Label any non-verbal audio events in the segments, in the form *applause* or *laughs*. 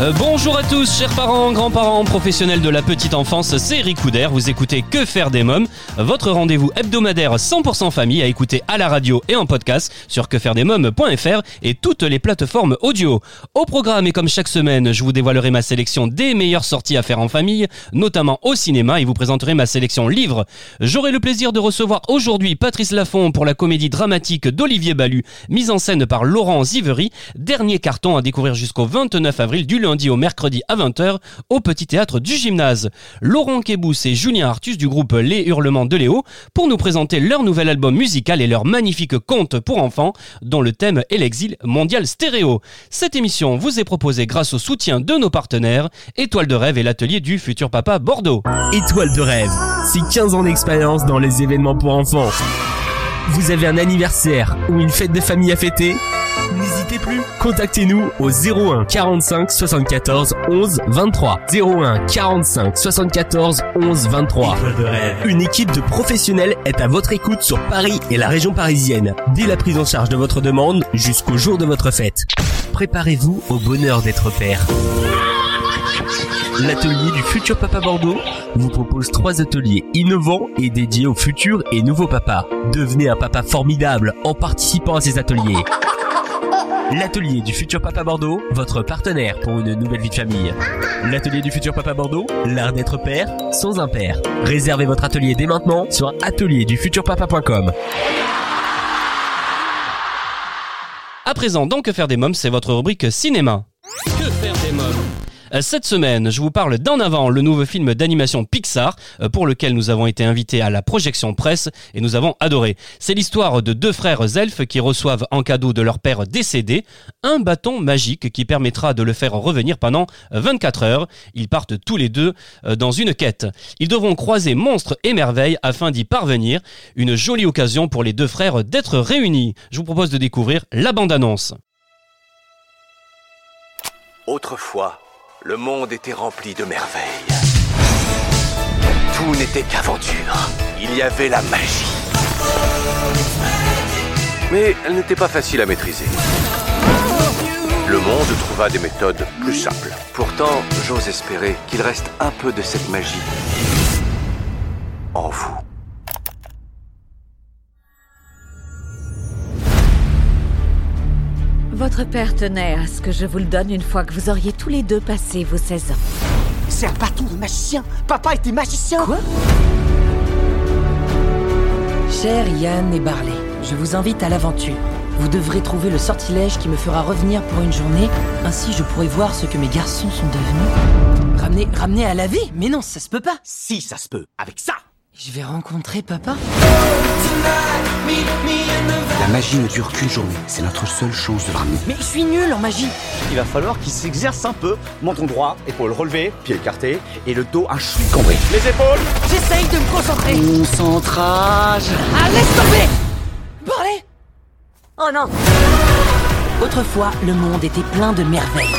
Euh, bonjour à tous, chers parents, grands-parents, professionnels de la petite enfance, c'est Eric Couder, vous écoutez Que faire des mômes, votre rendez-vous hebdomadaire 100% famille à écouter à la radio et en podcast sur quefairedesmômes.fr et toutes les plateformes audio. Au programme et comme chaque semaine, je vous dévoilerai ma sélection des meilleures sorties à faire en famille, notamment au cinéma et vous présenterai ma sélection livres. J'aurai le plaisir de recevoir aujourd'hui Patrice Laffont pour la comédie dramatique d'Olivier Ballu, mise en scène par Laurent Zivery, dernier carton à découvrir jusqu'au 29 avril du au mercredi à 20h au Petit Théâtre du Gymnase. Laurent Kebous et Julien Artus du groupe Les Hurlements de Léo pour nous présenter leur nouvel album musical et leur magnifique conte pour enfants dont le thème est l'exil mondial stéréo. Cette émission vous est proposée grâce au soutien de nos partenaires Étoile de rêve et l'atelier du futur papa Bordeaux. Étoile de rêve, c'est 15 ans d'expérience dans les événements pour enfants. Vous avez un anniversaire ou une fête de famille à fêter? N'hésitez plus, contactez-nous au 01 45 74 11 23. 01 45 74 11 23. Une équipe de professionnels est à votre écoute sur Paris et la région parisienne, dès la prise en charge de votre demande jusqu'au jour de votre fête. Préparez-vous au bonheur d'être père. L'atelier du futur papa Bordeaux vous propose trois ateliers innovants et dédiés aux futurs et nouveaux papas. Devenez un papa formidable en participant à ces ateliers. L'atelier du futur papa Bordeaux, votre partenaire pour une nouvelle vie de famille. L'atelier du futur papa Bordeaux, l'art d'être père sans un père. Réservez votre atelier dès maintenant sur atelierdufuturpapa.com. À présent, dans Que faire des mômes, c'est votre rubrique cinéma. Que Cette semaine, je vous parle d'En avant, le nouveau film d'animation Pixar, euh, pour lequel nous avons été invités à la projection presse et nous avons adoré. C'est l'histoire de deux frères elfes qui reçoivent en cadeau de leur père décédé un bâton magique qui permettra de le faire revenir pendant 24 heures. Ils partent tous les deux euh, dans une quête. Ils devront croiser monstres et merveilles afin d'y parvenir. Une jolie occasion pour les deux frères d'être réunis. Je vous propose de découvrir la bande-annonce. Autrefois, le monde était rempli de merveilles. Tout n'était qu'aventure. Il y avait la magie. Mais elle n'était pas facile à maîtriser. Le monde trouva des méthodes plus simples. Pourtant, j'ose espérer qu'il reste un peu de cette magie en vous. Votre père tenait à ce que je vous le donne une fois que vous auriez tous les deux passé vos 16 ans? C'est un bâton de magicien. Papa était magicien. Quoi? Cher Yann et Barley, je vous invite à l'aventure. Vous devrez trouver le sortilège qui me fera revenir pour une journée, ainsi je pourrai voir ce que mes garçons sont devenus. Ramener, ramener à la vie? Mais non, ça se peut pas. Si, ça se peut, avec ça. Je vais rencontrer papa La magie ne dure qu'une journée, c'est notre seule chance de ramener. Mais je suis nul en magie. Il va falloir qu'il s'exerce un peu. Menton droit, épaule relevée, pied écarté, et le dos un chouï cambré. Les épaules. J'essaye de me concentrer. Concentrage. Ah, laisse tomber. Barley Oh non. Autrefois, le monde était plein de merveilles.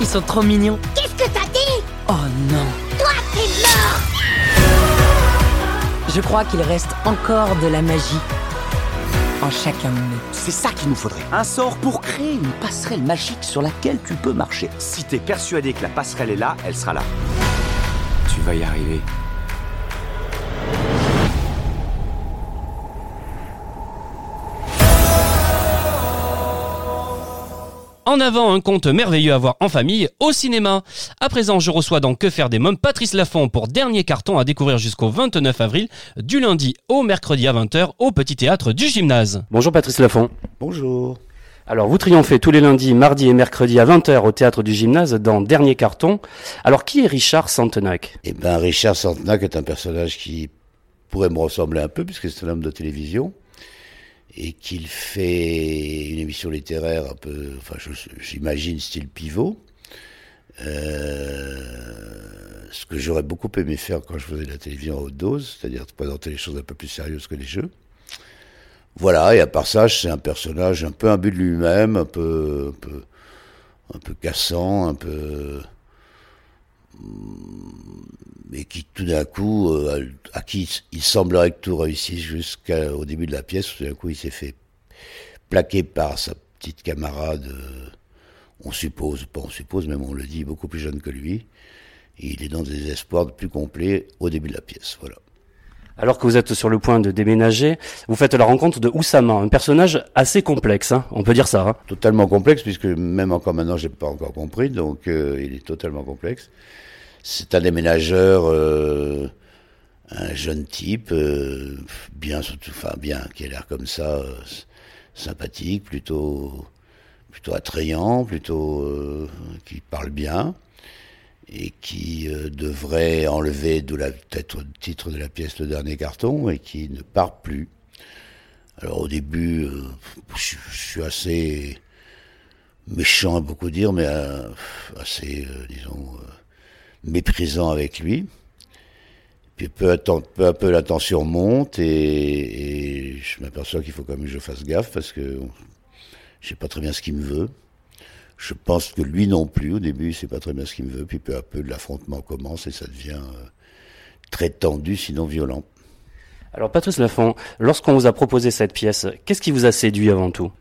Ils sont trop mignons. Qu'est-ce que t'as dit? Oh non. Toi, t'es mort. Je crois qu'il reste encore de la magie en chacun de nous. C'est ça qu'il nous faudrait. Un sort pour créer une passerelle magique sur laquelle tu peux marcher. Si t'es persuadé que la passerelle est là, elle sera là. Tu vas y arriver. En avant, un conte merveilleux à voir en famille au cinéma. À présent, je reçois dans Que faire des mômes Patrice Laffont pour dernier carton à découvrir jusqu'au 29 avril, du lundi au mercredi à 20h au Petit Théâtre du Gymnase. Bonjour Patrice Laffont. Bonjour. Alors, vous triomphez tous les lundis, mardis et mercredis à 20h au Théâtre du Gymnase dans Dernier carton. Alors, qui est Richard Santenac Eh ben, Richard Santenac est un personnage qui pourrait me ressembler un peu, puisque c'est un homme de télévision, et qu'il fait une émission littéraire un peu, enfin, j'imagine style pivot. Euh, ce que j'aurais beaucoup aimé faire quand je faisais de la télévision à haute dose, c'est-à-dire présenter les choses un peu plus sérieuses que les jeux. Voilà, et à part ça, c'est un personnage un peu imbu de lui-même, un peu, un peu, un peu cassant, un peu, mais qui tout d'un coup, euh, à qui il semblerait que tout réussisse jusqu'au début de la pièce, tout d'un coup il s'est fait plaquer par sa petite camarade, euh, on suppose, pas on suppose, même on le dit, beaucoup plus jeune que lui, et il est dans des espoirs plus complets au début de la pièce, voilà. Alors que vous êtes sur le point de déménager, vous faites la rencontre de Oussama, un personnage assez complexe, hein, on peut dire ça. Hein. Totalement complexe, puisque même encore maintenant, j'ai pas encore compris, donc euh, il est totalement complexe. C'est un déménageur, euh, un jeune type, euh, bien enfin bien, qui a l'air comme ça, euh, sympathique, plutôt, plutôt attrayant, plutôt euh, qui parle bien et qui devrait enlever de la tête le titre de la pièce le dernier carton et qui ne part plus. Alors au début, je, suis assez méchant à beaucoup dire, mais assez, disons, méprisant avec lui. Puis peu à, peu, à la tension monte et, et je m'aperçois qu'il faut quand même que je fasse gaffe parce que je sais pas très bien ce qu'il me veut. Je pense que lui non plus, au début, sait pas très bien ce qu'il me veut, puis peu à peu, l'affrontement commence et ça devient euh, très tendu, sinon violent. Alors Patrice Lafont, lorsqu'on vous a proposé cette pièce, qu'est-ce qui vous a séduit avant tout?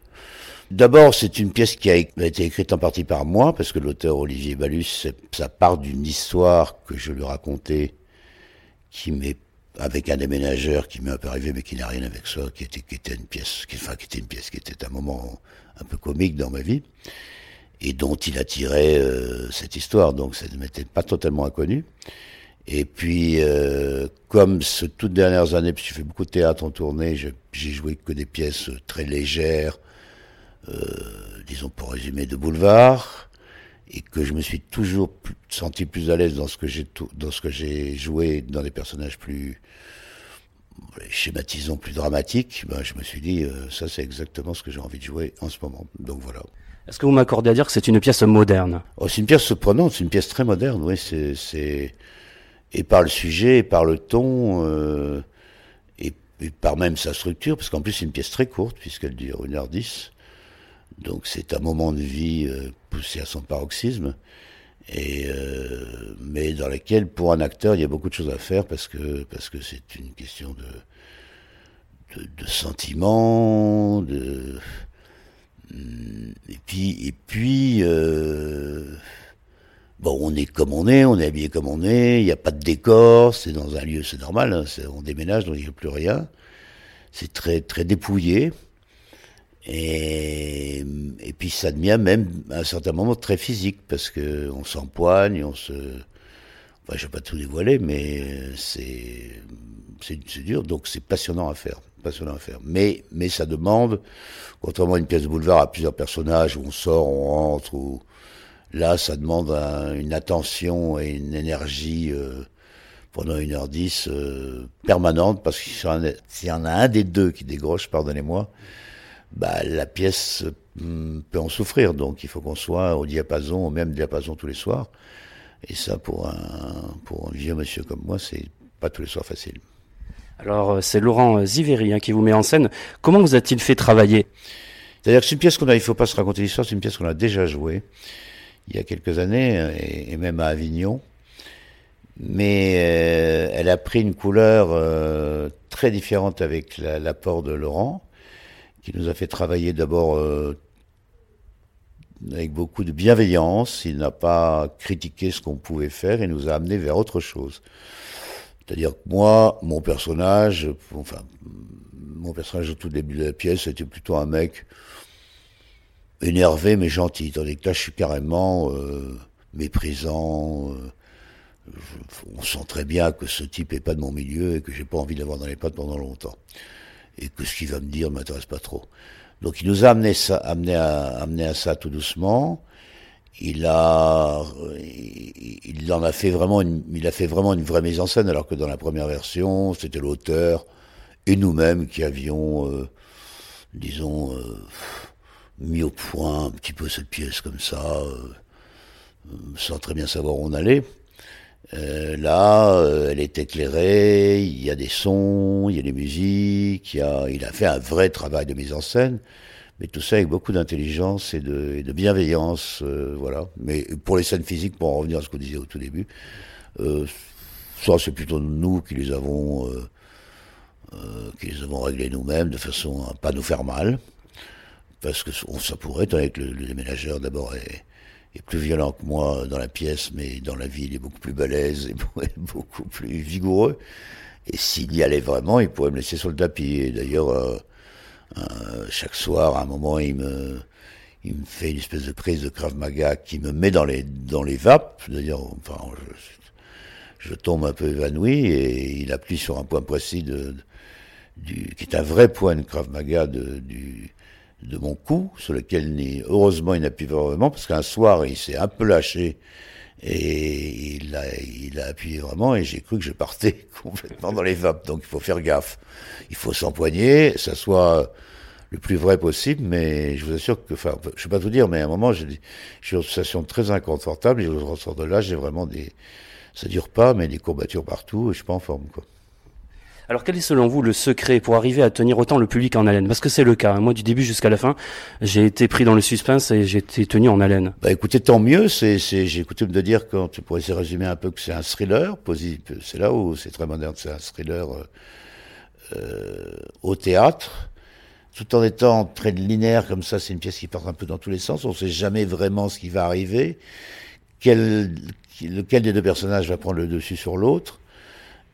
D'abord, c'est une pièce qui a été écrite en partie par moi, parce que l'auteur Olivier Balus, ça part d'une histoire que je lui racontais, qui m'est avec un déménageur qui m'est un peu arrivé, mais qui n'a rien avec ça, qui était, qui était une pièce, qui, enfin, qui était une pièce, qui était un moment un peu comique dans ma vie et dont il a tiré euh, cette histoire, donc ça ne m'était pas totalement inconnu. Et puis, euh, comme ces toutes dernières années, puisque j'ai fait beaucoup de théâtre en tournée, j'ai joué que des pièces très légères, disons pour résumer, de boulevard, et que je me suis toujours plus, senti plus à l'aise dans ce que j'ai dans ce que j'ai joué, dans des personnages plus schématisons, plus dramatiques. Ben, je me suis dit, euh, ça c'est exactement ce que j'ai envie de jouer en ce moment. Donc voilà. Est-ce que vous m'accordez à dire que c'est une pièce moderne? Oh, C'est une pièce surprenante, c'est une pièce très moderne, oui. C'est et par le sujet, et par le ton, euh, et, et, par même sa structure, parce qu'en plus c'est une pièce très courte, puisqu'elle dure 1h10. Donc c'est un moment de vie euh, poussé à son paroxysme, et euh, mais dans lequel, pour un acteur, il y a beaucoup de choses à faire, parce que parce que c'est une question de, de, de sentiments, de et puis, et puis euh, bon, on est comme on est, on est habillé comme on est, il n'y a pas de décor, c'est dans un lieu, c'est normal, hein, on déménage, donc il n'y a plus rien. C'est très, très dépouillé. Et, et puis ça devient même à un certain moment très physique, parce que on s'empoigne, on se... Enfin, je vais pas tout dévoiler, mais c'est c'est dur, donc c'est passionnant à faire, passionnant à faire. Mais mais ça demande, contrairement à une pièce de boulevard à plusieurs personnages où on sort, on rentre, ou là ça demande un, une attention et une énergie euh, pendant une heure dix euh, permanente, parce que s'il y en a un des deux qui dégroche, pardonnez-moi, bah la pièce hmm, peut en souffrir. Donc il faut qu'on soit au diapason, au même diapason tous les soirs. Et ça, pour un, pour un vieux monsieur comme moi, c'est pas tous les soirs facile. Alors, c'est Laurent Ziveri hein, qui vous met en scène. Comment vous a-t-il fait travailler? C'est-à-dire que c'est une pièce qu'on a, il faut pas se raconter l'histoire, c'est une pièce qu'on a déjà jouée il y a quelques années, et, et même à Avignon. Mais euh, elle a pris une couleur euh, très différente avec l'apport la, de Laurent, qui nous a fait travailler d'abord euh, avec beaucoup de bienveillance. Il n'a pas critiqué ce qu'on pouvait faire, il nous a amené vers autre chose. C'est-à-dire que moi, mon personnage, enfin, mon personnage au tout début de la pièce, c'était plutôt un mec énervé mais gentil. Tandis que là, je suis carrément euh, méprisant. Euh, on sent très bien que ce type est pas de mon milieu et que j'ai pas envie de l'avoir dans les pattes pendant longtemps. Et que ce qu'il va me dire m'intéresse pas trop. Donc il nous a amené ça, amené à, amené à ça tout doucement il a, il en a fait vraiment une, il a fait vraiment une vraie mise en scène, alors que dans la première version, c'était l'auteur et nous-mêmes qui avions, euh, disons, euh, mis au point un petit peu cette pièce comme ça, euh, sans très bien savoir où on allait. Euh, là, euh, elle est éclairée, il y a des sons, il y a des musiques, il, y a, il a fait un vrai travail de mise en scène, mais tout ça avec beaucoup d'intelligence et de, bienveillance, euh, voilà. Mais pour les scènes physiques, pour en revenir à ce qu'on disait au tout début, ça c'est plutôt nous qui les avons, qui les avons réglés nous-mêmes de façon à pas nous faire mal, parce que ça pourrait, que le, le déménageur d'abord est est plus violent que moi dans la pièce, mais dans la vie, il est beaucoup plus balèze et *laughs* beaucoup plus vigoureux. Et s'il y allait vraiment, il pourrait me laisser sur le tapis. Et d'ailleurs, euh, euh, chaque soir, à un moment, il me, fait une espèce de prise de Krav Maga qui me met dans les, dans les vapes. D'ailleurs, enfin, je, je, tombe un peu évanoui et il appuie sur un point précis de, du, qui est un vrai point de Krav Maga de, du, de mon cou, sur lequel, heureusement, il n'appuie pas vraiment, parce qu'un soir, il s'est un peu lâché, et il a, il a appuyé vraiment, et j'ai cru que je partais *laughs* complètement dans les vapes. Donc, il faut faire gaffe. Il faut s'empoigner, ça soit le plus vrai possible, mais je vous assure que, enfin, je vais pas tout dire, mais à un moment, j'ai une sensation très inconfortable, et je ressors de là, j'ai vraiment des, ça dure pas, mais des courbatures partout, et je suis pas en forme, quoi. Alors quel est selon vous le secret pour arriver à tenir autant le public en haleine? Parce que c'est le cas. Moi, du début jusqu'à la fin, j'ai été pris dans le suspense et j'ai été tenu en haleine. Bah écoutez, tant mieux. C'est, j'ai coutume de dire quand tu pourrais de résumer un peu que c'est un thriller. C'est là où c'est très moderne. C'est un thriller euh, euh, au théâtre. Tout en étant très linéaire comme ça, c'est une pièce qui part un peu dans tous les sens. On ne sait jamais vraiment ce qui va arriver. Quel, lequel des deux personnages va prendre le dessus sur l'autre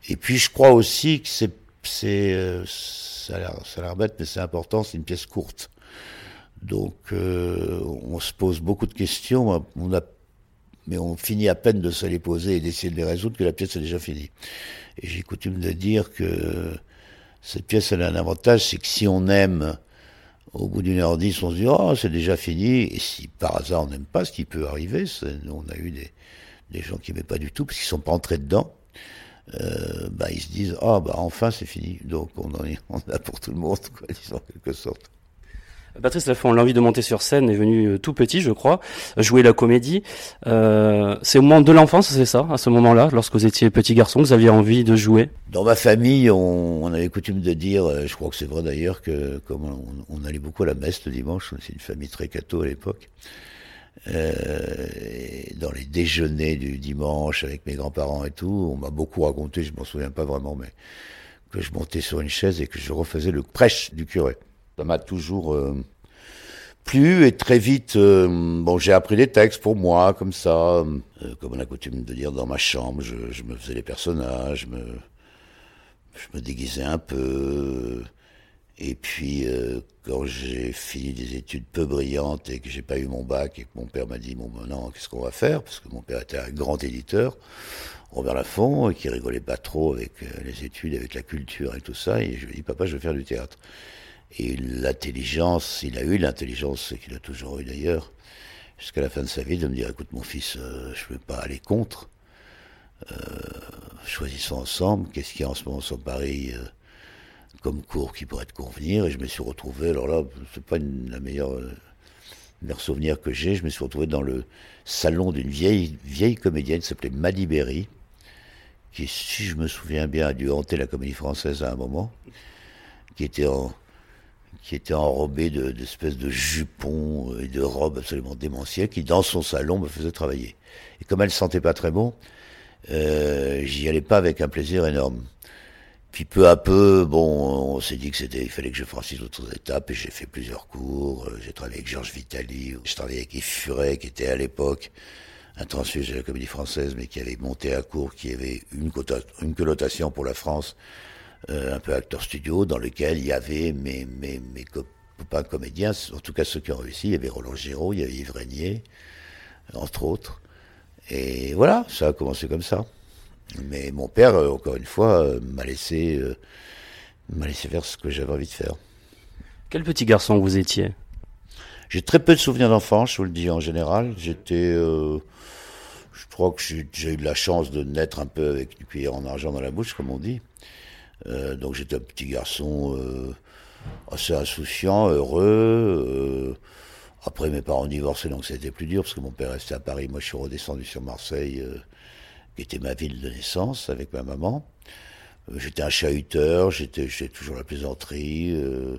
et puis je crois aussi que c'est, c'est, euh, ça a l'air, bête, mais c'est important, c'est une pièce courte. Donc euh, on se pose beaucoup de questions, on a, mais on finit à peine de se les poser et d'essayer de les résoudre que la pièce est déjà finie. Et j'ai coutume de dire que cette pièce elle a un avantage, c'est que si on aime, au bout d'une heure dix, on se dit oh c'est déjà fini. Et si par hasard on n'aime pas, ce qui peut arriver, on a eu des, des gens qui n'aimaient pas du tout parce qu'ils sont pas entrés dedans euh, bah, ils se disent ah bah enfin c'est fini. Donc on en, est, *laughs* on a pour tout le monde quoi disons en quelque sorte. Patrice Lafont, l'envie de monter sur scène est venue euh, tout petit, je crois, jouer la comédie. Euh, c'est au moment de l'enfance, c'est ça, à ce moment-là, lorsque vous étiez petit garçon, vous aviez envie de jouer? Dans ma famille, on, on avait coutume de dire, euh, je crois que c'est vrai d'ailleurs, que comme on, on, allait beaucoup à la messe le dimanche, c'est une famille très catho à l'époque, dans les déjeuners du dimanche avec mes grands-parents et tout, on m'a beaucoup raconté, je m'en souviens pas vraiment, mais que je montais sur une chaise et que je refaisais le prêche du curé. Ça m'a toujours euh, plu et très vite, euh, bon, j'ai appris des textes pour moi, comme ça, euh, comme on a coutume de dire dans ma chambre, je, je me faisais les personnages, je me, je me déguisais un peu. Et puis, euh, quand j'ai fini des études peu brillantes et que j'ai pas eu mon bac et que mon père m'a dit, bon, maintenant, qu'est-ce qu'on va faire? Parce que mon père était un grand éditeur, Robert Laffont, qui rigolait pas trop avec euh, les études, avec la culture et tout ça. Et je lui ai dit, papa, je veux faire du théâtre. Et l'intelligence, il a eu l'intelligence qu'il a toujours eu d'ailleurs, jusqu'à la fin de sa vie, de me dire, écoute, mon fils, euh, je veux pas aller contre. Euh, choisissons ensemble. Qu'est-ce qu'il y a en ce moment sur Paris comme cours qui pourrait te convenir et je me suis retrouvé alors là c'est pas une, la meilleure euh, meilleur souvenir que j'ai je me suis retrouvé dans le salon d'une vieille vieille comédienne qui s'appelait Maddy Berry qui si je me souviens bien a dû hanter la comédie française à un moment qui était en qui était enrobée de, d'espèces de jupons et de robes absolument démentielles, qui dans son salon me faisait travailler. Et comme elle sentait pas très bon, euh, j'y allais pas avec un plaisir énorme. Puis peu à peu, bon, on s'est dit que c'était, il fallait que je franchisse d'autres étapes et j'ai fait plusieurs cours. J'ai travaillé avec Georges Vitali, j'ai travaillé avec Yves Furet, qui était à l'époque un transfuge de la comédie française, mais qui avait monté à court, qui avait une, une connotation pour la France, euh, un peu acteur studio, dans lequel il y avait mes, mes, mes copains comédiens, en tout cas ceux qui ont réussi. Il y avait Roland Giraud, il y avait Yves Régnier, entre autres. Et voilà, ça a commencé comme ça. Mais mon père, euh, encore une fois, euh, m'a laissé, euh, m'a laissé faire ce que j'avais envie de faire. Quel petit garçon vous étiez? J'ai très peu de souvenirs d'enfance, je vous le dis en général. J'étais, euh, je crois que j'ai eu de la chance de naître un peu avec du cuillère en argent dans la bouche, comme on dit. Euh, donc j'étais un petit garçon euh, assez insouciant, heureux. après mes parents divorcés, donc c'était plus dur parce que mon père restait à Paris, moi je suis redescendu sur Marseille qui était ma ville de naissance avec ma maman. Euh, j'étais un chahuteur, j'étais toujours la plaisanterie, euh,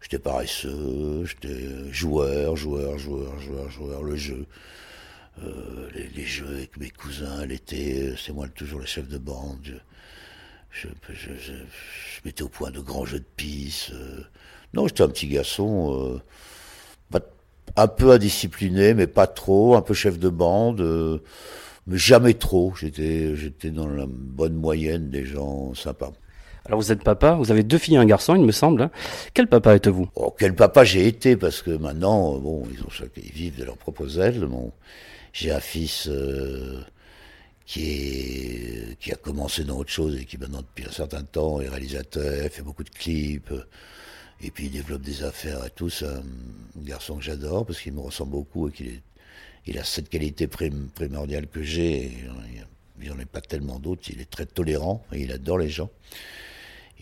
j'étais paresseux, j'étais joueur, joueur, joueur, joueur, joueur, le jeu. Euh, les, les, jeux avec mes cousins l'été, c'est moi toujours le chef de bande. Je, je, je, je, mettais au point de grands jeux de piste. non, j'étais un petit garçon, pas, un peu indiscipliné, mais pas trop, un peu chef de bande mais jamais trop. J'étais, j'étais dans la bonne moyenne des gens sympas. Alors vous êtes papa, vous avez deux filles et un garçon, il me semble. Quel papa êtes-vous? Oh, Quel papa j'ai été parce que maintenant, bon, ils ont chacun, ils vivent de leurs propres ailes. Bon, j'ai un fils euh, qui est qui a commencé dans autre chose et qui maintenant depuis un certain temps est réalisateur, fait beaucoup de clips. Et puis il développe des affaires et tout. C'est un garçon que j'adore parce qu'il me ressemble beaucoup et qu'il est il a cette qualité primordiale que j'ai, il n'y en a pas tellement d'autres, il est très tolérant il adore les gens.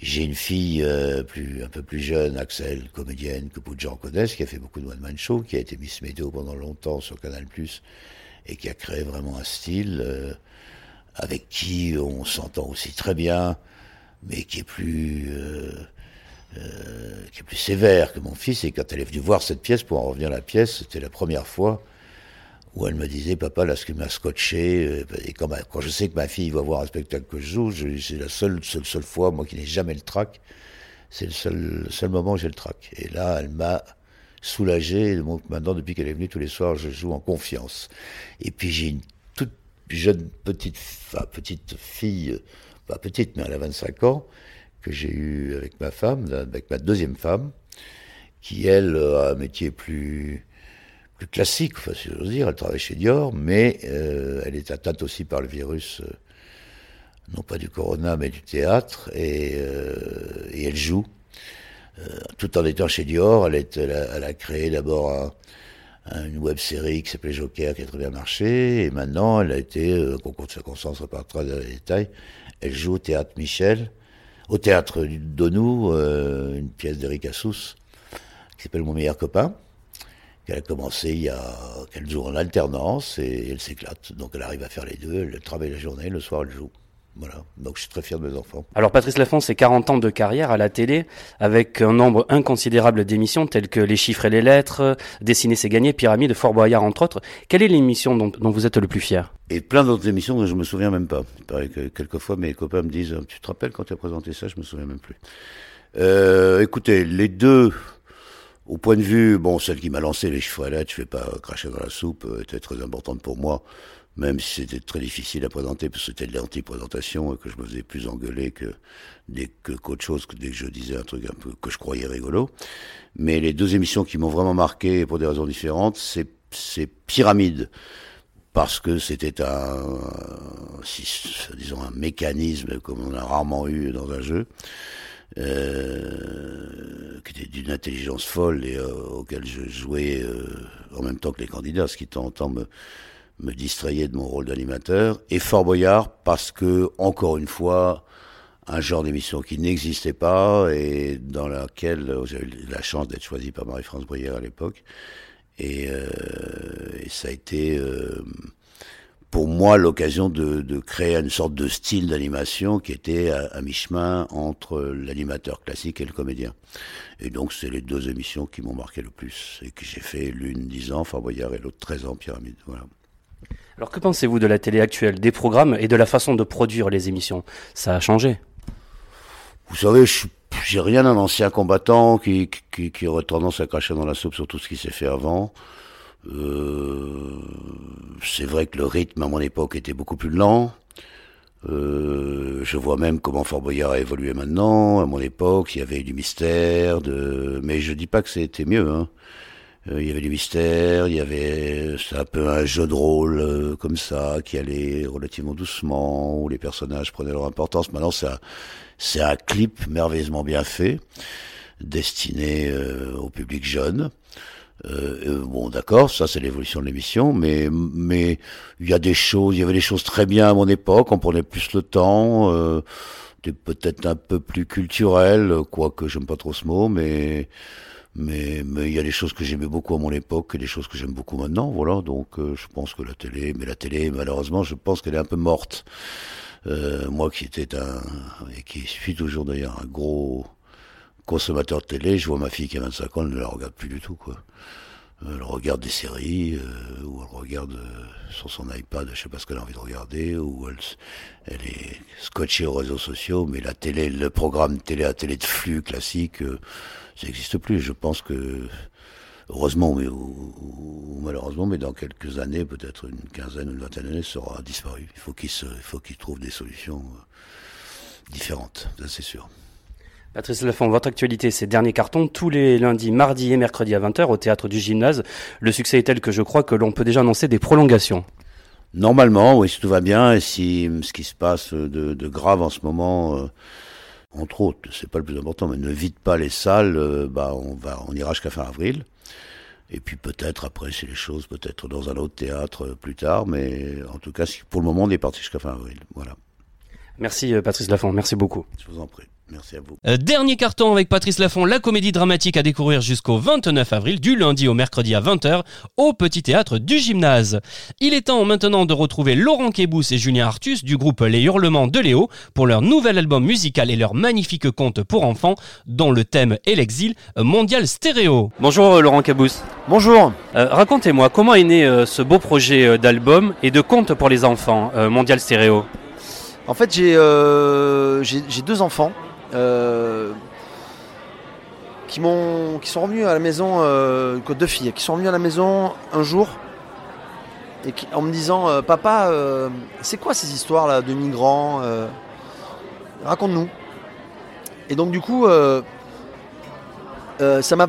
J'ai une fille euh, plus, un peu plus jeune, Axel, comédienne, que beaucoup de gens connaissent, qui a fait beaucoup de one-man show, qui a été Miss Météo pendant longtemps sur Canal+, et qui a créé vraiment un style euh, avec qui on s'entend aussi très bien, mais qui est plus... Euh, qui est plus sévère que mon fils, et quand elle est venue voir cette pièce, pour en revenir à la pièce, c'était la première fois où elle me disait, papa, là, ce qui m'a scotché, euh, et quand, quand, je sais que ma fille va voir un spectacle que je joue, c'est la seule, seule, seule fois, moi qui n'ai jamais le trac, c'est le seul, seul moment où j'ai le trac. Et là, elle m'a soulagé, donc maintenant, depuis qu'elle est venue tous les soirs, je joue en confiance. Et puis j'ai une toute jeune petite, enfin, petite fille, pas petite, mais elle a 25 ans, que j'ai eue avec ma femme, avec ma deuxième femme, qui, elle, a un métier plus plus classique, enfin, si j'ose dire. Elle travaille chez Dior, mais euh, elle est atteinte aussi par le virus, euh, non pas du corona, mais du théâtre, et, euh, elle joue. Tout en étant chez Dior, elle, a, elle créé d'abord un, un, une web série qui s'appelait Joker, qui a très bien marché, et maintenant elle a été, concours de circonstances, repartira dans les détails, elle joue au théâtre Michel, au théâtre Donou, une pièce d'Eric Assous, qui s'appelle Mon meilleur copain qu'elle a commencé il y a quelques jours en alternance et elle s'éclate. Donc elle arrive à faire les deux, elle travaille la journée, le soir elle joue. Voilà, donc je suis très fier de mes enfants. Alors Patrice Lafont, c'est 40 ans de carrière à la télé, avec un nombre inconsidérable d'émissions telles que Les chiffres et les lettres, Dessiner c'est gagner, Pyramide, Fort Boyard entre autres. Quelle est l'émission dont, dont, vous êtes le plus fier? Et plein d'autres émissions dont je me souviens même pas. Il paraît que quelquefois mes copains me disent, tu te rappelles quand tu as présenté ça, je me souviens même plus. Euh, écoutez, les deux au point de vue, bon, celle qui m'a lancé les chiffres à lettres, je vais pas cracher dans la soupe, euh, était très importante pour moi, même si c'était très difficile à présenter, parce que c'était de l'anti-présentation et que je me faisais plus engueuler que dès que qu'autre chose, que dès que je disais un truc un peu que je croyais rigolo. Mais les deux émissions qui m'ont vraiment marqué pour des raisons différentes, c'est, c'est Pyramide parce que c'était un, disons, un mécanisme comme on a rarement eu dans un jeu euh, qui était d'une intelligence folle et euh, auquel je jouais euh, en même temps que les candidats, ce qui de en temps me, me distrayait de mon rôle d'animateur. Et Fort Boyard parce que, encore une fois, un genre d'émission qui n'existait pas et dans laquelle j'ai eu la chance d'être choisi par Marie-France Boyard à l'époque. Et, et, ça a été pour moi l'occasion de, de, créer une sorte de style d'animation qui était à, à mi-chemin entre l'animateur classique et le comédien. Et donc c'est les deux émissions qui m'ont marqué le plus et que j'ai fait l'une 10 ans, Fort Boyard et l'autre 13 ans, Pyramide. Voilà. Alors que pensez-vous de la télé actuelle, des programmes et de la façon de produire les émissions? Ça a changé? Vous savez, je j'ai rien d'un ancien combattant qui, qui, qui aurait tendance à cracher dans la soupe sur tout ce qui s'est fait avant. Euh, c'est vrai que le rythme à mon époque était beaucoup plus lent. Euh, je vois même comment Fort Boyard a évolué maintenant. À mon époque, il y avait du mystère, de... mais je dis pas que c'était mieux. Hein. Euh, il y avait du mystère, il y avait c'est un peu un jeu de rôle euh, comme ça qui allait relativement doucement, où les personnages prenaient leur importance. Maintenant, c'est un, c'est un clip merveilleusement bien fait, destiné au public jeune. Euh, euh, bon, d'accord, ça c'est l'évolution de l'émission, mais mais il y a des choses, il y avait des choses très bien à mon époque, on prenait plus le temps, euh, peut-être un peu plus culturel, quoique j'aime pas trop ce mot, mais Mais mais il y a des choses que j'aimais beaucoup à mon époque et des choses que j'aime beaucoup maintenant. Voilà, donc euh, je pense que la télé, mais la télé, malheureusement, je pense qu'elle est un peu morte. Euh, moi qui étais un et qui suis toujours d'ailleurs un gros consommateur de télé, je vois ma fille qui a 25 ans, elle ne la regarde plus du tout, quoi. Elle regarde des séries, euh, ou elle regarde euh, sur son iPad, je sais pas ce qu'elle a envie de regarder, ou elle, elle est scotchée aux réseaux sociaux, mais la télé, le programme télé à télé de flux classique, euh, ça n'existe plus. Je pense que, heureusement, mais ou, ou malheureusement, mais dans quelques années, peut-être une quinzaine ou une vingtaine d'années, ça aura disparu. Il faut qu'il se, il faut qu'il trouve des solutions euh, différentes, ça c'est sûr. Patrice Lafont, votre actualité, ces derniers cartons, tous les lundis, mardis et mercredis à 20h au théâtre du gymnase. Le succès est tel que je crois que l'on peut déjà annoncer des prolongations. Normalement, oui, si tout va bien, et si ce qui se passe de, de grave en ce moment, euh, entre autres, c'est pas le plus important, mais ne vide pas les salles, euh, bah on va, on ira jusqu'à fin avril. Et puis peut-être après, c'est les choses, peut-être dans un autre théâtre euh, plus tard, mais en tout cas, si- pour le moment, on est parti jusqu'à fin avril. Voilà. Merci Patrice Lafont, merci beaucoup. Je vous en prie. Merci à vous. Euh, dernier carton avec Patrice Lafont, la comédie dramatique à découvrir jusqu'au 29 avril, du lundi au mercredi à 20h, au Petit Théâtre du Gymnase. Il est temps maintenant de retrouver Laurent Kébous et Julien Artus du groupe Les Hurlements de Léo pour leur nouvel album musical et leur magnifique conte pour enfants, dont le thème est l'exil mondial stéréo. Bonjour euh, Laurent Kébous. Bonjour. Euh, Racontez-moi, comment est né euh, ce beau projet euh, d'album et de conte pour les enfants, euh, mondial stéréo? En fait, j'ai euh, deux enfants qui m'ont qui sont revenus à la maison, euh, deux filles, qui sont revenues à la maison un jour et en me disant euh, Papa, euh, c'est quoi ces histoires là de migrants euh, Raconte-nous. Et donc du coup, euh, euh, ça m'a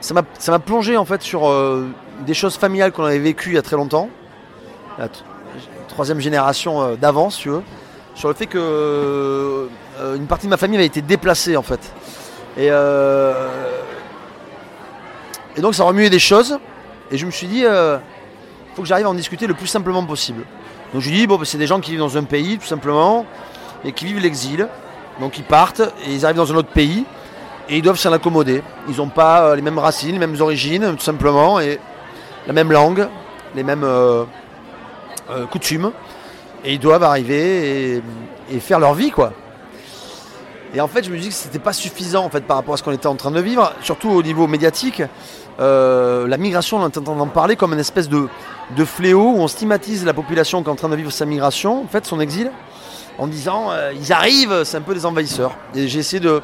ça m'a ça m'a plongé en fait sur euh, des choses familiales qu'on avait vécues il y a très longtemps, la troisième génération euh, si tu veux, sur le fait que euh, une partie de ma famille avait été déplacée en fait. Et, euh, et donc ça remuait des choses. Et je me suis dit, il faut que j'arrive à en discuter le plus simplement possible. Donc je lui dis, bon, bah, c'est des gens qui vivent dans un pays tout simplement et qui vivent l'exil. Donc ils partent et ils arrivent dans un autre pays et ils doivent s'en accommoder. Ils n'ont pas euh, les mêmes racines, les mêmes origines, tout simplement, et la même langue, les mêmes euh, euh, coutumes. Et ils doivent arriver et, faire leur vie, quoi. Et en fait, je me dis que c'était pas suffisant en fait par rapport à ce qu'on était en train de vivre, surtout au niveau médiatique. Euh, la migration, on est en train d'en parler comme une espèce de, de fléau où on stigmatise la population qui est en train de vivre sa migration, en fait, son exil, en disant euh, ils arrivent, c'est un peu des envahisseurs. Et j'ai essayé de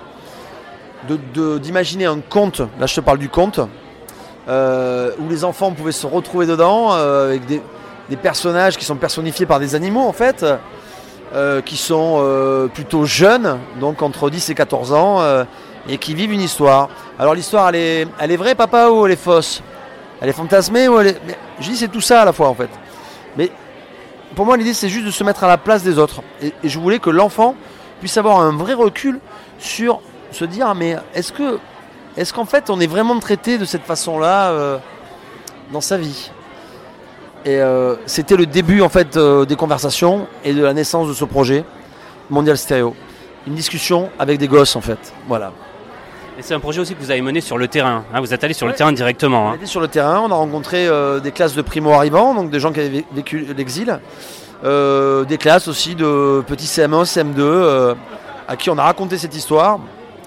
d'imaginer un conte, là je te parle du conte, euh, où les enfants pouvaient se retrouver dedans avec des, des personnages qui sont personnifiés par des animaux en fait, euh, qui sont euh, plutôt jeunes, donc entre 10 et 14 ans, euh, et qui vivent une histoire. Alors l'histoire elle est, elle est vraie papa ou elle est fausse? Elle est fantasmée ou elle je dis c'est tout ça à la fois en fait. Mais pour moi l'idée c'est juste de se mettre à la place des autres. Et, et je voulais que l'enfant puisse avoir un vrai recul sur se dire mais est-ce que est-ce qu'en fait on est vraiment traité de cette façon-là dans sa vie? Et euh, c'était le début en fait euh, des conversations et de la naissance de ce projet Mondial Stereo. Une discussion avec des gosses en fait. Voilà. Et c'est un projet aussi que vous avez mené sur le terrain. hein, vous êtes allé sur le terrain directement. On hein. était sur le terrain, on a rencontré euh, des classes de primo-arrivants, donc des gens qui avaient vé- vécu l'exil. Des classes aussi de petits CM1, CM2, euh, à qui on a raconté cette histoire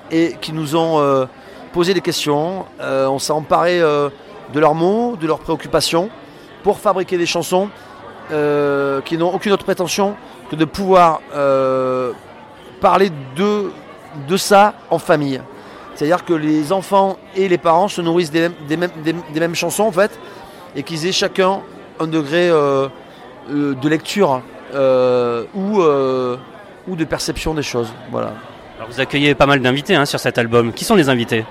et qui nous ont posé des questions. On s'est emparé de leurs mots, de leurs préoccupations, pour fabriquer des chansons euh, qui n'ont aucune autre prétention que de pouvoir euh, parler de, de ça en famille. C'est-à-dire que les enfants et les parents se nourrissent des mêmes, des mêmes, des- mêmes chansons en fait, et qu'ils aient chacun un degré euh, de lecture ou, ou de perception des choses. Voilà. Alors vous accueillez pas mal d'invités hein, sur cet album. Qui sont les invités?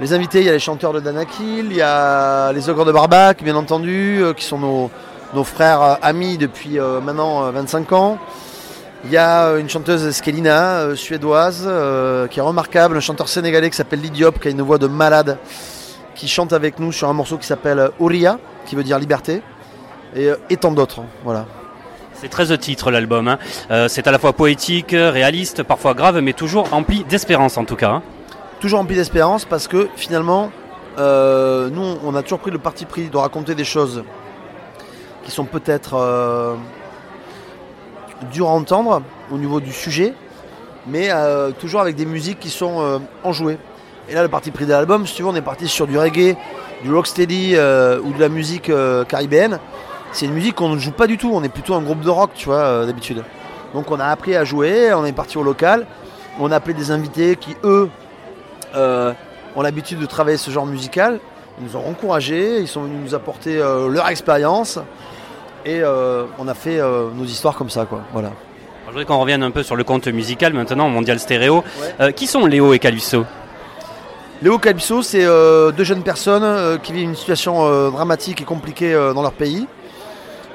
Les invités, il y a les chanteurs de Danakil, il y a les ogres de Barbac, bien entendu, euh, qui sont nos, frères euh, amis depuis euh, maintenant euh, 25 ans. Il y a une chanteuse Skelina, suédoise, qui est remarquable, un chanteur sénégalais qui s'appelle Lidiop, qui a une voix de malade, qui chante avec nous sur un morceau qui s'appelle Ouria, qui veut dire liberté, et, tant d'autres. hein, Voilà. C'est 13 titres l'album. hein. C'est à la fois poétique, réaliste, parfois grave, mais toujours rempli d'espérance en tout cas. hein. Toujours rempli d'espérance parce que finalement euh, nous, on a toujours pris le parti pris de raconter des choses qui sont peut-être euh, dures à entendre au niveau du sujet, mais euh, toujours avec des musiques qui sont enjouées. Et là, le parti pris de l'album, si tu veux, on est parti sur du reggae, du rocksteady ou de la musique caribéenne. C'est une musique qu'on ne joue pas du tout, on est plutôt un groupe de rock, tu vois, d'habitude. Donc on a appris à jouer, on est parti au local, on a appelé des invités qui, eux, euh, ont l'habitude de travailler ce genre musical. Ils nous ont encouragés, ils sont venus nous apporter euh, leur expérience. Et euh, on a fait nos histoires comme ça, quoi. Voilà. Alors, je voudrais qu'on revienne un peu sur le compte musical maintenant, Mondial Stéréo. Qui sont Léo et Calypso? Léo Calypso, c'est deux jeunes personnes qui vivent une situation dramatique et compliquée dans leur pays,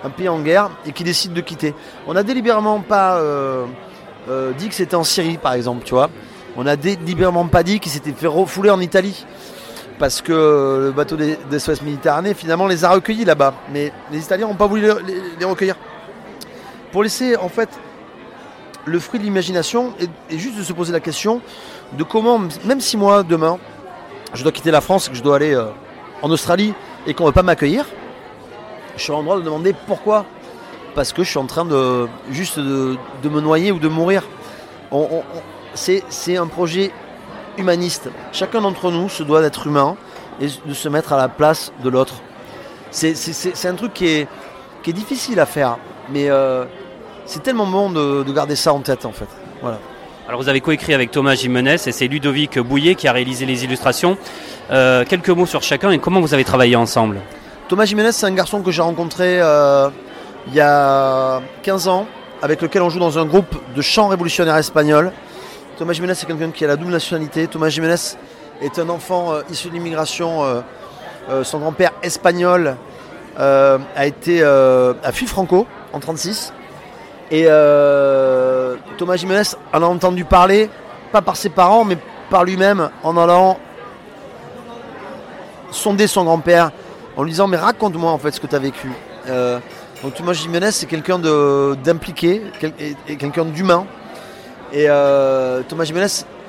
un pays en guerre, et qui décident de quitter. On n'a délibérément pas euh, euh, dit que c'était en Syrie, par exemple, tu vois. On a délibérément pas dit qu'ils s'étaient fait refouler en Italie. Parce que le bateau des, Méditerranée, finalement, les a recueillis là-bas. Mais les Italiens n'ont pas voulu les, recueillir. Pour laisser, en fait, le fruit de l'imagination et, juste de se poser la question de comment, même si moi, demain, je dois quitter la France, que je dois aller euh, en Australie et qu'on ne veut pas m'accueillir, je suis en droit de demander pourquoi. Parce que je suis en train de juste de, me noyer ou de mourir. C'est, un projet humaniste. Chacun d'entre nous se doit d'être humain et de se mettre à la place de l'autre. C'est, un truc qui est, qui est difficile à faire, mais euh, c'est tellement bon de, de garder ça en tête en fait. Voilà. Alors vous avez coécrit avec Thomas Jimenez et c'est Ludovic Bouillet qui a réalisé les illustrations. Euh, quelques mots sur chacun et comment vous avez travaillé ensemble? Thomas Jiménez, c'est un garçon que j'ai rencontré euh, il y a 15 ans, avec lequel on joue dans un groupe de chant révolutionnaire espagnol. Thomas Jiménez, c'est quelqu'un qui a la double nationalité. Thomas Jiménez est un enfant euh, issu de l'immigration. euh, euh, son grand-père espagnol a été a fui Franco en 36. Et Thomas Jiménez en a entendu parler, pas par ses parents, mais par lui-même, en allant sonder son grand-père en lui disant mais raconte-moi en fait ce que tu as vécu. Donc Thomas Jiménez c'est quelqu'un d'impliqué quelqu'un d'humain. Et euh, Thomas Jiménez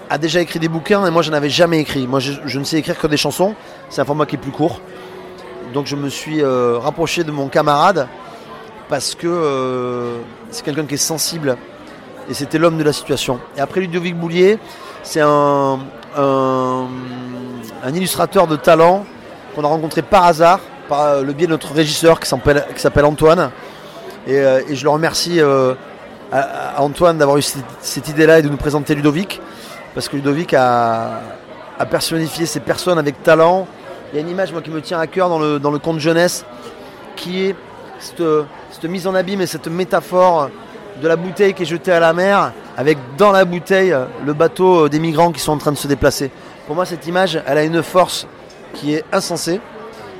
a déjà écrit des bouquins et moi je n'en avais jamais écrit. Moi je, ne sais écrire que des chansons, c'est un format qui est plus court. Donc je me suis euh, rapproché de mon camarade parce que euh, c'est quelqu'un qui est sensible et c'était l'homme de la situation. Et après Ludovic Boulier, c'est un, illustrateur de talent qu'on a rencontré par hasard, par le biais de notre régisseur qui s'appelle Antoine. Et, je le remercie à, Antoine d'avoir eu cette, idée-là et de nous présenter Ludovic, parce que Ludovic a, a personnifié ces personnes avec talent. Il y a une image moi, qui me tient à cœur dans le, dans le conte jeunesse, qui est cette, cette mise en abîme et cette métaphore de la bouteille qui est jetée à la mer, avec dans la bouteille le bateau des migrants qui sont en train de se déplacer. Pour moi, cette image, elle a une force qui est insensée,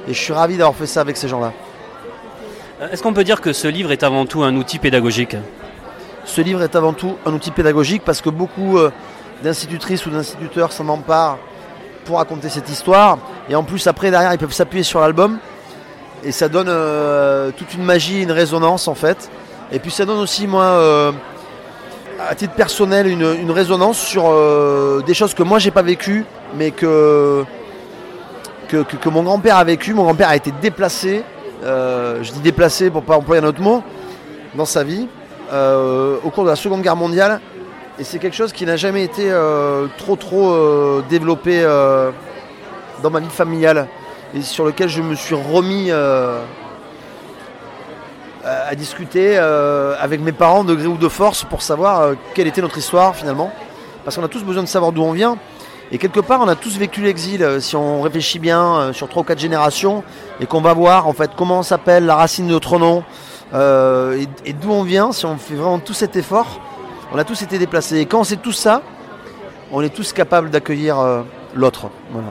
et je suis ravi d'avoir fait ça avec ces gens-là. Euh, Est-ce qu'on peut dire que ce livre est avant tout un outil pédagogique? Ce livre est avant tout un outil pédagogique parce que beaucoup euh, d'institutrices ou d'instituteurs s'en emparent pour raconter cette histoire. Et en plus, après, derrière, ils peuvent s'appuyer sur l'album. Et ça donne euh, toute une magie, une résonance en fait. Et puis ça donne aussi, moi, euh, à titre personnel, une, une résonance sur des choses que moi j'ai pas vécues, mais que, que, que- que mon grand-père a vécu. Mon grand-père a été déplacé, je dis déplacé pour pas employer un autre mot, dans sa vie, au cours de la Seconde Guerre mondiale. Et c'est quelque chose qui n'a jamais été euh, trop trop euh, développé euh, dans ma vie familiale et sur lequel je me suis remis euh, à discuter euh, avec mes parents de gré ou de force pour savoir euh, quelle était notre histoire finalement. Parce qu'on a tous besoin de savoir d'où on vient. Et quelque part, on a tous vécu l'exil, euh, si on réfléchit bien, euh, sur trois ou quatre générations, et qu'on va voir en fait comment on s'appelle, la racine de notre nom, euh, et, et d'où on vient, si on fait vraiment tout cet effort, on a tous été déplacés. Et quand on sait tout ça, on est tous capables d'accueillir euh, l'autre. Voilà.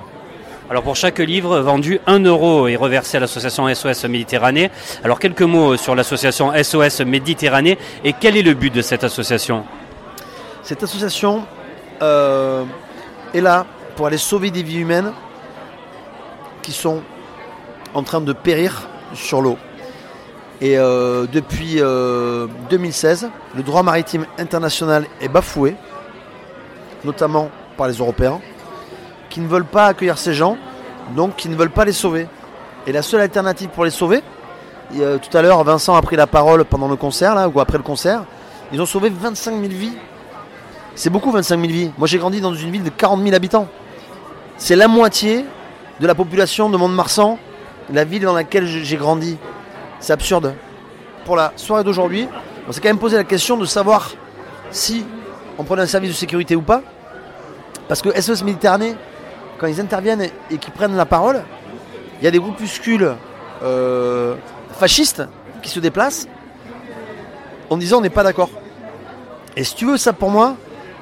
Alors pour chaque livre vendu, 1 euro est reversé à l'association SOS Méditerranée. Alors quelques mots sur l'association SOS Méditerranée et quel est le but de cette association? Cette association euh, est là pour aller sauver des vies humaines qui sont en train de périr sur l'eau. Et euh, depuis euh, 2016, le droit maritime international est bafoué, notamment par les Européens, qui ne veulent pas accueillir ces gens donc qui ne veulent pas les sauver. Et la seule alternative pour les sauver, euh, tout à l'heure Vincent a pris la parole pendant le concert, là, ou après le concert, ils ont sauvé 25 000 vies. C'est beaucoup 25 000 vies. Moi j'ai grandi dans une ville de 40 000 habitants. C'est la moitié de la population de Mont-de-Marsan, la ville dans laquelle j'ai grandi. C'est absurde. Pour la soirée d'aujourd'hui, on s'est quand même posé la question de savoir si on prenait un service de sécurité ou pas. Parce que SOS Méditerranée, quand ils interviennent et, qu'ils prennent la parole, il y a des groupuscules euh, fascistes qui se déplacent en disant on n'est pas d'accord. Et si tu veux ça pour moi,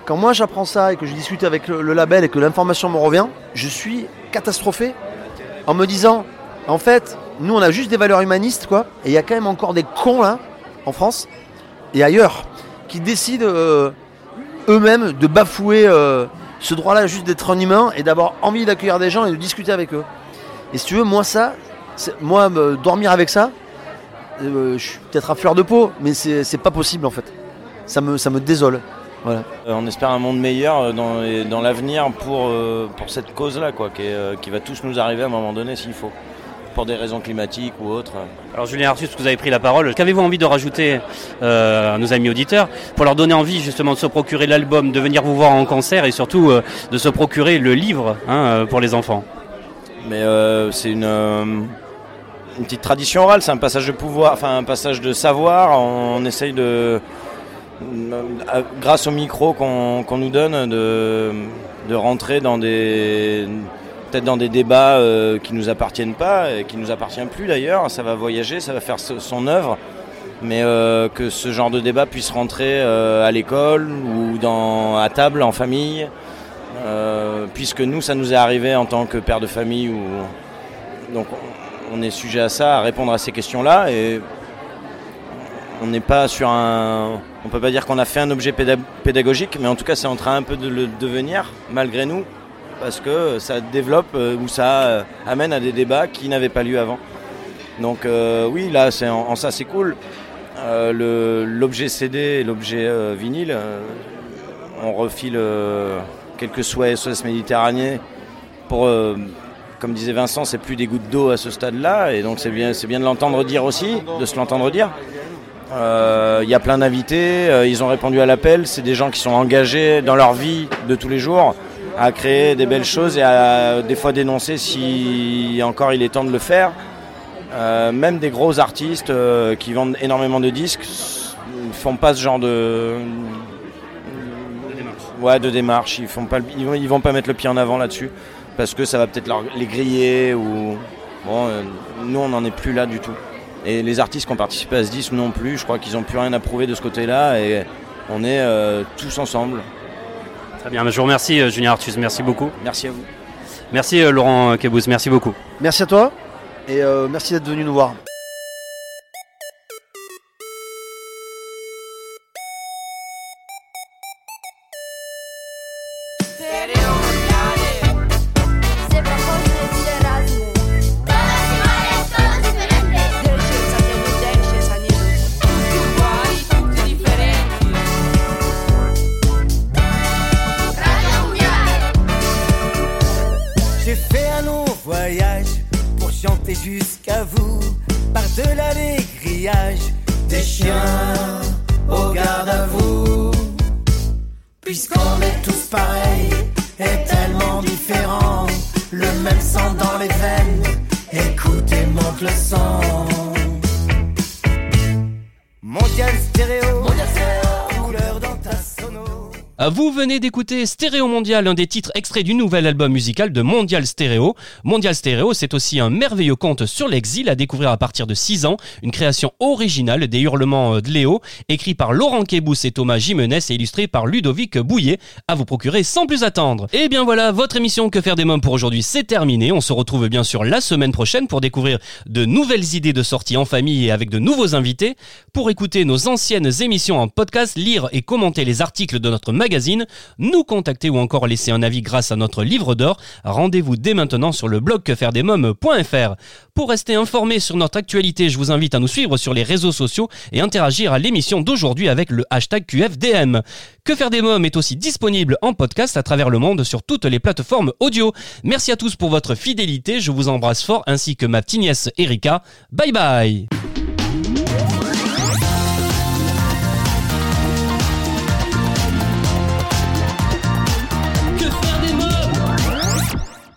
quand moi j'apprends ça et que je discute avec le label et que l'information me revient, je suis catastrophé en me disant en fait, nous on a juste des valeurs humanistes quoi, et il y a quand même encore des cons là, en France et ailleurs, qui décident euh, eux-mêmes de bafouer euh, ce droit-là juste d'être un humain et d'avoir envie d'accueillir des gens et de discuter avec eux. Et si tu veux, moi ça, moi dormir avec ça, euh, je suis peut-être à fleur de peau, mais c'est pas possible en fait. Ça me, ça me désole. Voilà. On espère un monde meilleur dans, l'avenir pour, pour cette cause-là, quoi, qui va tous nous arriver à un moment donné s'il faut, pour des raisons climatiques ou autres. Alors Julien Artus, vous avez pris la parole. Qu'avez-vous envie de rajouter euh, à nos amis auditeurs pour leur donner envie justement de se procurer l'album, de venir vous voir en concert et surtout euh, de se procurer le livre hein, euh, pour les enfants? Mais euh, c'est une, une petite tradition orale, c'est un passage de pouvoir, enfin un passage de savoir. On, essaye de, grâce au micro qu'on nous donne, de, de rentrer dans des peut-être dans des débats euh, qui nous appartiennent pas, et qui nous appartiennent plus d'ailleurs. Ça va voyager, ça va faire son œuvre, mais euh, que ce genre de débat puisse rentrer euh, à l'école ou dans à table en famille. Euh, puisque nous, ça nous est arrivé en tant que père de famille, ou donc on- est sujet à ça, à répondre à ces questions-là, et on n'est pas sur un, on peut pas dire qu'on a fait un objet péda- pédagogique, mais en tout cas, c'est en train un peu de le devenir, malgré nous, parce que ça développe euh, ou ça euh, amène à des débats qui n'avaient pas lieu avant. Donc euh, oui, là, c'est en, ça, c'est cool. L'objet CD et l'objet vinyle, on refile quelques souhaits SOS Méditerranée pour, comme disait Vincent, c'est plus des gouttes d'eau à ce stade-là, et donc c'est bien, bien de l'entendre dire aussi, de se l'entendre dire. Il y a plein d'invités, ils ont répondu à l'appel, c'est des gens qui sont engagés dans leur vie de tous les jours à créer des belles choses et à des fois dénoncer si encore il est temps de le faire. Euh, même des gros artistes euh, qui vendent énormément de disques ne font pas ce genre de, ouais, de démarche. Ils font pas, ils vont, ils vont pas mettre le pied en avant là-dessus parce que ça va peut-être leur- les griller ou bon. euh, nous, on n'en est plus là du tout. Et les artistes qui ont participé à ce disque non plus. Je crois qu'ils ont plus rien à prouver de ce côté-là et on est tous ensemble. Très bien, je vous remercie euh, Julien Artus, merci beaucoup. Merci à vous. Merci euh, Laurent Kebous, merci beaucoup. Merci à toi et euh, merci d'être venu nous voir. Vous venez d'écouter Stéréo Mondial, un des titres extraits du nouvel album musical de Mondial Stéréo. Mondial Stéréo, c'est aussi un merveilleux conte sur l'exil à découvrir à partir de 6 ans, une création originale des hurlements euh, de Léo, écrit par Laurent Kebous et Thomas Jimenez et illustré par Ludovic Bouillet, à vous procurer sans plus attendre. Et bien voilà, votre émission Que faire des mômes pour aujourd'hui, c'est terminé. On se retrouve bien sûr la semaine prochaine pour découvrir de nouvelles idées de sortie en famille et avec de nouveaux invités. Pour écouter nos anciennes émissions en podcast, lire et commenter les articles de notre magazine, nous contacter ou encore laisser un avis grâce à notre livre d'or, rendez-vous dès maintenant sur le blog quefairedesmoms.fr. Pour rester informé sur notre actualité, je vous invite à nous suivre sur les réseaux sociaux et interagir à l'émission d'aujourd'hui avec le hashtag QFDM. Que faire des mômes est aussi disponible en podcast à travers le monde sur toutes les plateformes audio. Merci à tous pour votre fidélité, je vous embrasse fort ainsi que ma petite nièce Erika. Bye bye